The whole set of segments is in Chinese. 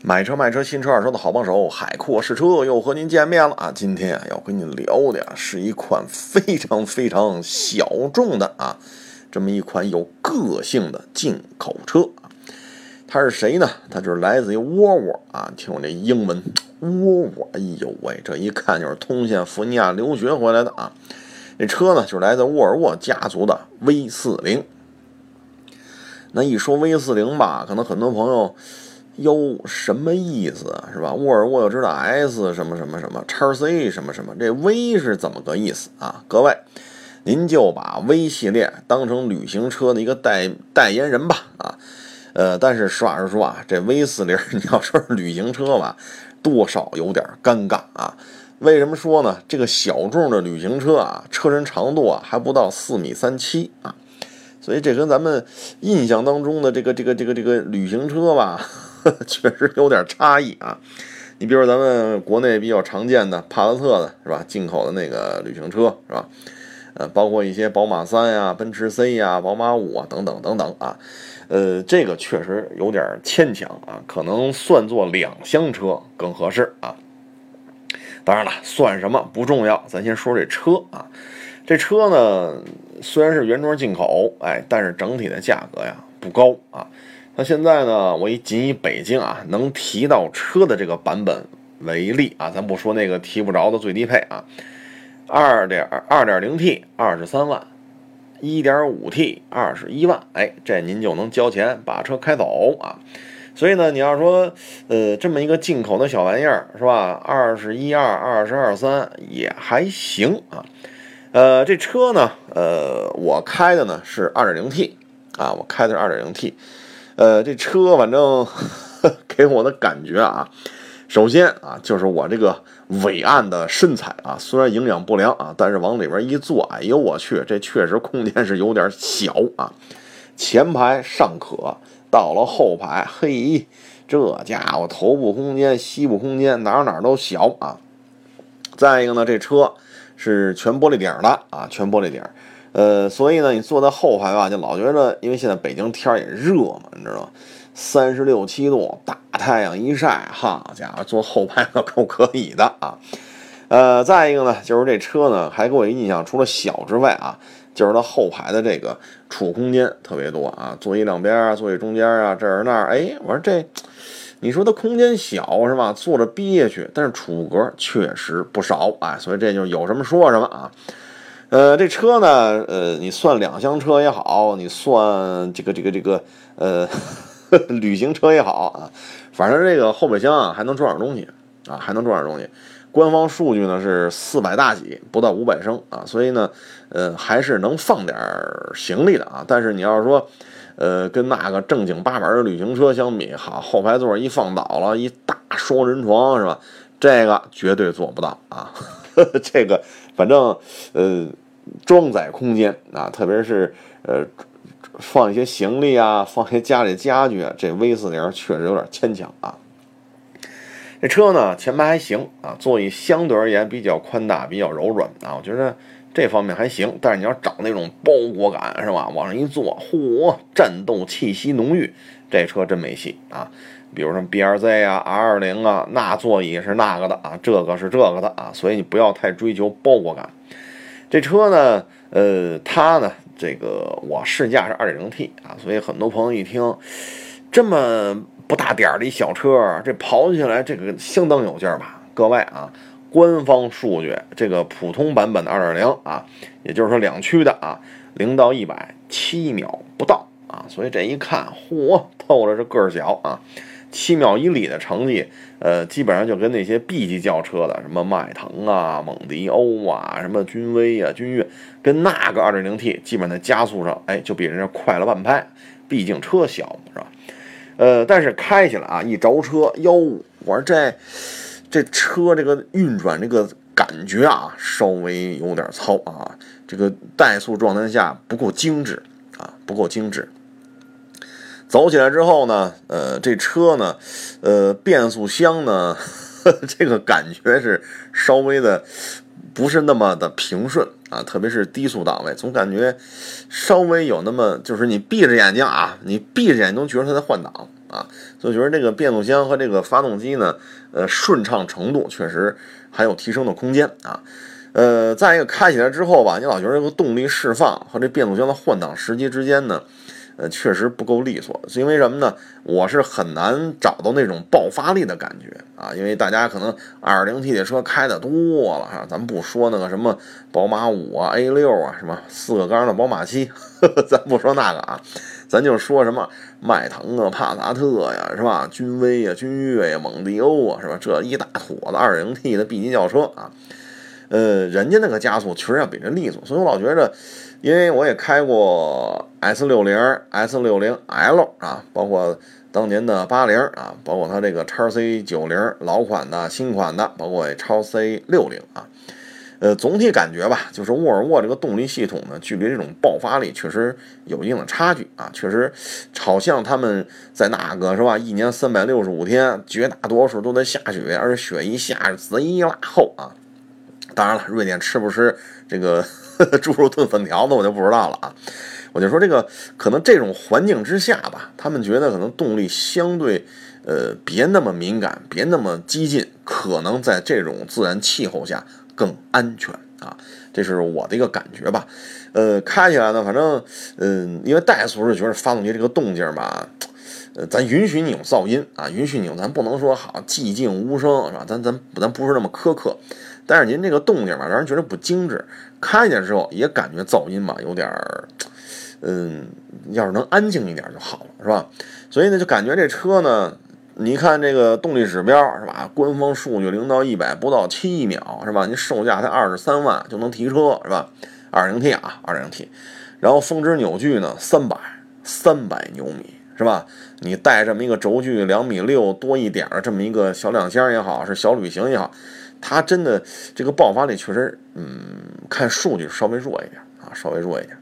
买车卖车新车二手的好帮手，海阔试车又和您见面了啊！今天啊要跟您聊的呀是一款非常非常小众的啊，这么一款有个性的进口车。它是谁呢？它就是来自于沃尔沃啊！听我这英文，沃尔沃，哎呦喂，这一看就是通县福尼亚留学回来的啊！这车呢就是来自沃尔沃家族的 V 四零。那一说 V 四零吧，可能很多朋友。哟，什么意思啊？是吧？沃尔沃又知道 S 什么什么什么，叉 C 什么什么，这 V 是怎么个意思啊？各位，您就把 V 系列当成旅行车的一个代代言人吧啊。呃，但是实话实说啊，这 V 四零你要说是旅行车吧，多少有点尴尬啊。为什么说呢？这个小众的旅行车啊，车身长度啊还不到四米三七啊，所以这跟咱们印象当中的这个这个这个这个旅行车吧。确实有点差异啊！你比如咱们国内比较常见的帕萨特的是吧？进口的那个旅行车是吧？呃，包括一些宝马三呀、奔驰 C 呀、宝马五啊等等等等啊。呃，这个确实有点牵强啊，可能算作两厢车更合适啊。当然了，算什么不重要，咱先说这车啊。这车呢，虽然是原装进口，哎，但是整体的价格呀不高啊。那现在呢？我以仅以北京啊能提到车的这个版本为例啊，咱不说那个提不着的最低配啊，二点二点零 T 二十三万，一点五 T 二十一万，哎，这您就能交钱把车开走啊。所以呢，你要说呃这么一个进口的小玩意儿是吧？二十一二二十二三也还行啊。呃，这车呢，呃，我开的呢是二点零 T 啊，我开的是二点零 T。呃，这车反正 给我的感觉啊，首先啊，就是我这个伟岸的身材啊，虽然营养不良啊，但是往里边一坐，哎呦我去，这确实空间是有点小啊。前排尚可，到了后排，嘿，这家伙头部空间、膝部空间哪哪都小啊。再一个呢，这车是全玻璃顶的啊，全玻璃顶。呃，所以呢，你坐在后排吧，就老觉得，因为现在北京天儿也热嘛，你知道吗？三十六七度，大太阳一晒，好家伙，坐后排可够可以的啊。呃，再一个呢，就是这车呢，还给我一印象，除了小之外啊，就是它后排的这个储空间特别多啊，座椅两边啊，座椅中间啊，这儿那儿，哎，我说这，你说它空间小是吧？坐着憋屈，但是储物格确实不少哎，所以这就有什么说什么啊。呃，这车呢，呃，你算两厢车也好，你算这个这个这个呃呵 旅行车也好啊，反正这个后备箱啊还能装点东西啊，还能装点东西。官方数据呢是四百大几，不到五百升啊，所以呢，呃，还是能放点行李的啊。但是你要是说，呃，跟那个正经八百的旅行车相比，好，后排座一放倒了，一大双人床是吧？这个绝对做不到啊。这个反正呃，装载空间啊，特别是呃，放一些行李啊，放一些家里家具啊，这 V 四零确实有点牵强啊。这车呢，前排还行啊，座椅相对而言比较宽大，比较柔软啊，我觉得这方面还行。但是你要找那种包裹感是吧？往上一坐，嚯，战斗气息浓郁，这车真没戏啊。比如说 B R Z 啊，R 二零啊，那座椅是那个的啊，这个是这个的啊，所以你不要太追求包裹感。这车呢，呃，它呢，这个我试驾是二点零 T 啊，所以很多朋友一听这么不大点儿的一小车，这跑起来这个相当有劲儿吧？各位啊，官方数据这个普通版本的二点零啊，也就是说两驱的啊，零到一百七秒不到啊，所以这一看，嚯，透着这个儿小啊。七秒一里的成绩，呃，基本上就跟那些 B 级轿车的，什么迈腾啊、蒙迪欧啊、什么君威啊、君越，跟那个 2.0T，基本在加速上，哎，就比人家快了半拍。毕竟车小嘛，是吧？呃，但是开起来啊，一着车，哟，我说这这车这个运转这个感觉啊，稍微有点糙啊，这个怠速状态下不够精致啊，不够精致。走起来之后呢，呃，这车呢，呃，变速箱呢，这个感觉是稍微的不是那么的平顺啊，特别是低速档位，总感觉稍微有那么，就是你闭着眼睛啊，你闭着眼睛能觉得它在换挡啊，所以觉得这个变速箱和这个发动机呢，呃，顺畅程度确实还有提升的空间啊。呃，再一个开起来之后吧，你老觉得这个动力释放和这变速箱的换挡时机之间呢。呃，确实不够利索，是因为什么呢？我是很难找到那种爆发力的感觉啊，因为大家可能二零 T 的车开的多了哈，咱不说那个什么宝马五啊、A 六啊，什么四个缸的宝马七，咱不说那个啊，咱就说什么迈腾啊、帕萨特呀，是吧？君威呀、君越呀、蒙迪欧啊，是吧？这一大坨子二零 T 的 B 级轿车啊，呃，人家那个加速确实要比这利索，所以我老觉着。因为我也开过 S 六零、S 六零 L 啊，包括当年的八零啊，包括它这个叉 C 九零老款的、新款的，包括超 C 六零啊，呃，总体感觉吧，就是沃尔沃这个动力系统呢，距离这种爆发力确实有一定的差距啊，确实好像他们在那个是吧，一年三百六十五天，绝大多数都在下雪，而且雪一下贼拉厚啊。当然了，瑞典吃不吃这个？猪肉炖粉条子我就不知道了啊，我就说这个可能这种环境之下吧，他们觉得可能动力相对呃别那么敏感，别那么激进，可能在这种自然气候下更安全啊，这是我的一个感觉吧。呃，开起来呢，反正嗯，因为怠速是觉得发动机这个动静吧，呃，咱允许你有噪音啊，允许你有，咱不能说好寂静无声是吧？咱咱咱不是那么苛刻。但是您这个动静吧，让人觉得不精致。开起来之后也感觉噪音吧，有点儿，嗯，要是能安静一点就好了，是吧？所以呢，就感觉这车呢，你看这个动力指标是吧？官方数据零到一百不到七秒，是吧？您售价才二十三万就能提车，是吧？二零 T 啊，二零 T，然后峰值扭矩呢三百三百牛米，是吧？你带这么一个轴距两米六多一点的这么一个小两厢也好，是小旅行也好。它真的这个爆发力确实，嗯，看数据稍微弱一点啊，稍微弱一点。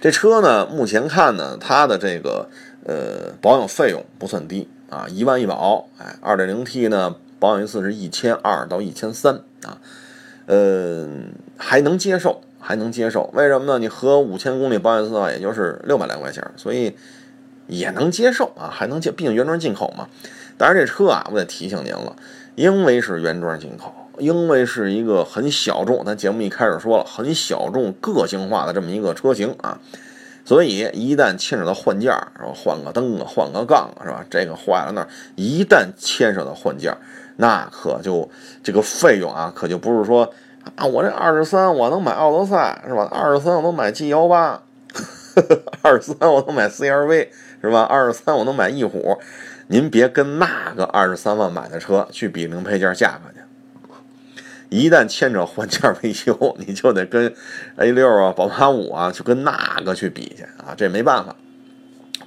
这车呢，目前看呢，它的这个呃保养费用不算低啊，一万一保，哎，二点零 T 呢保养一次是一千二到一千三啊，呃，还能接受，还能接受。为什么呢？你合五千公里保养一次啊，也就是六百来块钱，所以也能接受啊，还能接，毕竟原装进口嘛。但是这车啊，我得提醒您了。因为是原装进口，因为是一个很小众，咱节目一开始说了，很小众、个性化的这么一个车型啊，所以一旦牵扯到换件儿，是吧？换个灯啊，换个杠是吧？这个坏了那儿，一旦牵涉到换件儿，那可就这个费用啊，可就不是说啊，我这二十三我能买奥德赛是吧？二十三我能买 G 幺八，二十三我能买 CRV 是吧？二十三我能买翼虎。您别跟那个二十三万买的车去比零配件价格去，一旦牵扯换件维修，你就得跟 A 六啊、宝马五啊，去跟那个去比去啊，这没办法。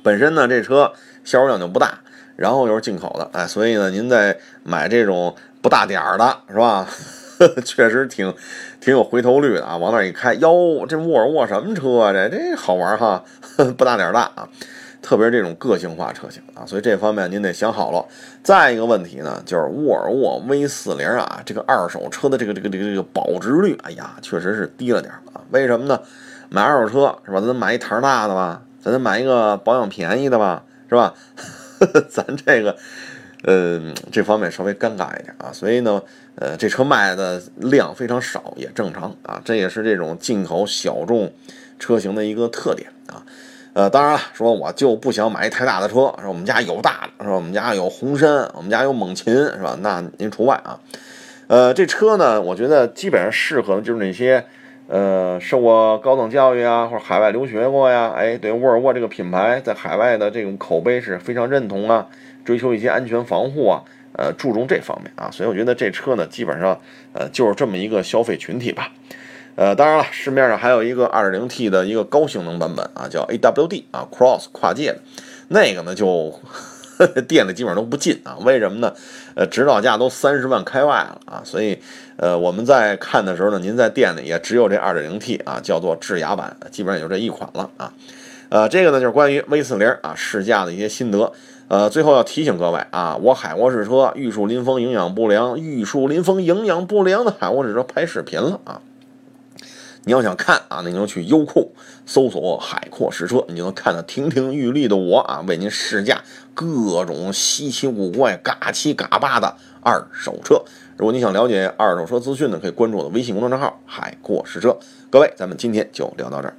本身呢，这车销售量就不大，然后又是进口的，哎，所以呢，您在买这种不大点儿的，是吧？确实挺挺有回头率的啊，往那一开，哟，这沃尔沃什么车啊？这这好玩哈，不大点儿大啊。特别是这种个性化车型啊，所以这方面您得想好了。再一个问题呢，就是沃尔沃 V 四零啊，这个二手车的这个这个这个这个保值率，哎呀，确实是低了点啊。为什么呢？买二手车是吧？咱买一台大的吧，咱得买一个保养便宜的吧，是吧？咱这个，嗯，这方面稍微尴尬一点啊。所以呢，呃，这车卖的量非常少也正常啊，这也是这种进口小众车型的一个特点啊。呃，当然了，说我就不想买一太大的车，说我们家有大的，说我们家有红参，我们家有猛禽，是吧？那您除外啊。呃，这车呢，我觉得基本上适合的就是那些，呃，受过高等教育啊，或者海外留学过呀，哎，对沃尔沃这个品牌在海外的这种口碑是非常认同啊，追求一些安全防护啊，呃，注重这方面啊，所以我觉得这车呢，基本上，呃，就是这么一个消费群体吧。呃，当然了，市面上还有一个 2.0T 的一个高性能版本啊，叫 AWD 啊，Cross 跨界的，那个呢就 店里基本上都不进啊。为什么呢？呃，指导价都三十万开外了啊。所以，呃，我们在看的时候呢，您在店里也只有这 2.0T 啊，叫做智雅版，基本上也就这一款了啊。呃，这个呢就是关于 V40 啊试驾的一些心得。呃，最后要提醒各位啊，我海沃士车玉树临风营养不良，玉树临风营养不良的海沃士车拍视频了啊。你要想看啊，那你就去优酷搜索“海阔试车”，你就能看到亭亭玉立的我啊，为您试驾各种稀奇古怪、嘎七嘎八的二手车。如果你想了解二手车资讯呢，可以关注我的微信公众账号“海阔试车”。各位，咱们今天就聊到这儿。